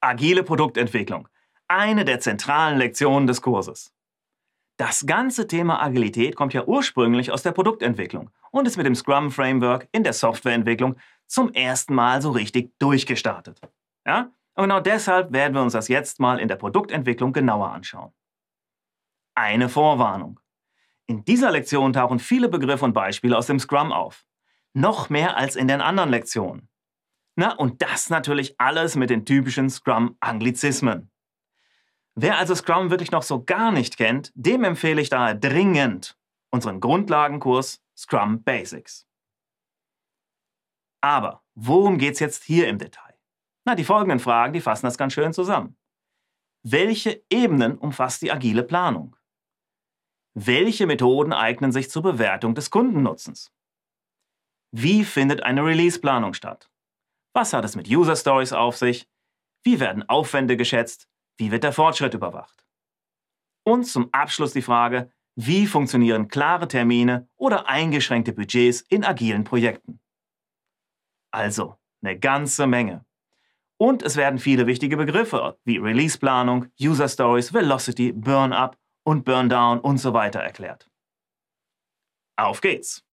Agile Produktentwicklung. Eine der zentralen Lektionen des Kurses. Das ganze Thema Agilität kommt ja ursprünglich aus der Produktentwicklung und ist mit dem Scrum Framework in der Softwareentwicklung zum ersten Mal so richtig durchgestartet. Ja? Und genau deshalb werden wir uns das jetzt mal in der Produktentwicklung genauer anschauen. Eine Vorwarnung. In dieser Lektion tauchen viele Begriffe und Beispiele aus dem Scrum auf. Noch mehr als in den anderen Lektionen. Na, und das natürlich alles mit den typischen Scrum-Anglizismen. Wer also Scrum wirklich noch so gar nicht kennt, dem empfehle ich daher dringend unseren Grundlagenkurs Scrum Basics. Aber worum geht es jetzt hier im Detail? Na, die folgenden Fragen, die fassen das ganz schön zusammen. Welche Ebenen umfasst die agile Planung? Welche Methoden eignen sich zur Bewertung des Kundennutzens? Wie findet eine Release-Planung statt? Was hat es mit User Stories auf sich? Wie werden Aufwände geschätzt? Wie wird der Fortschritt überwacht? Und zum Abschluss die Frage, wie funktionieren klare Termine oder eingeschränkte Budgets in agilen Projekten? Also, eine ganze Menge. Und es werden viele wichtige Begriffe wie Release-Planung, User Stories, Velocity, Burn-Up und Burn-Down und so weiter erklärt. Auf geht's!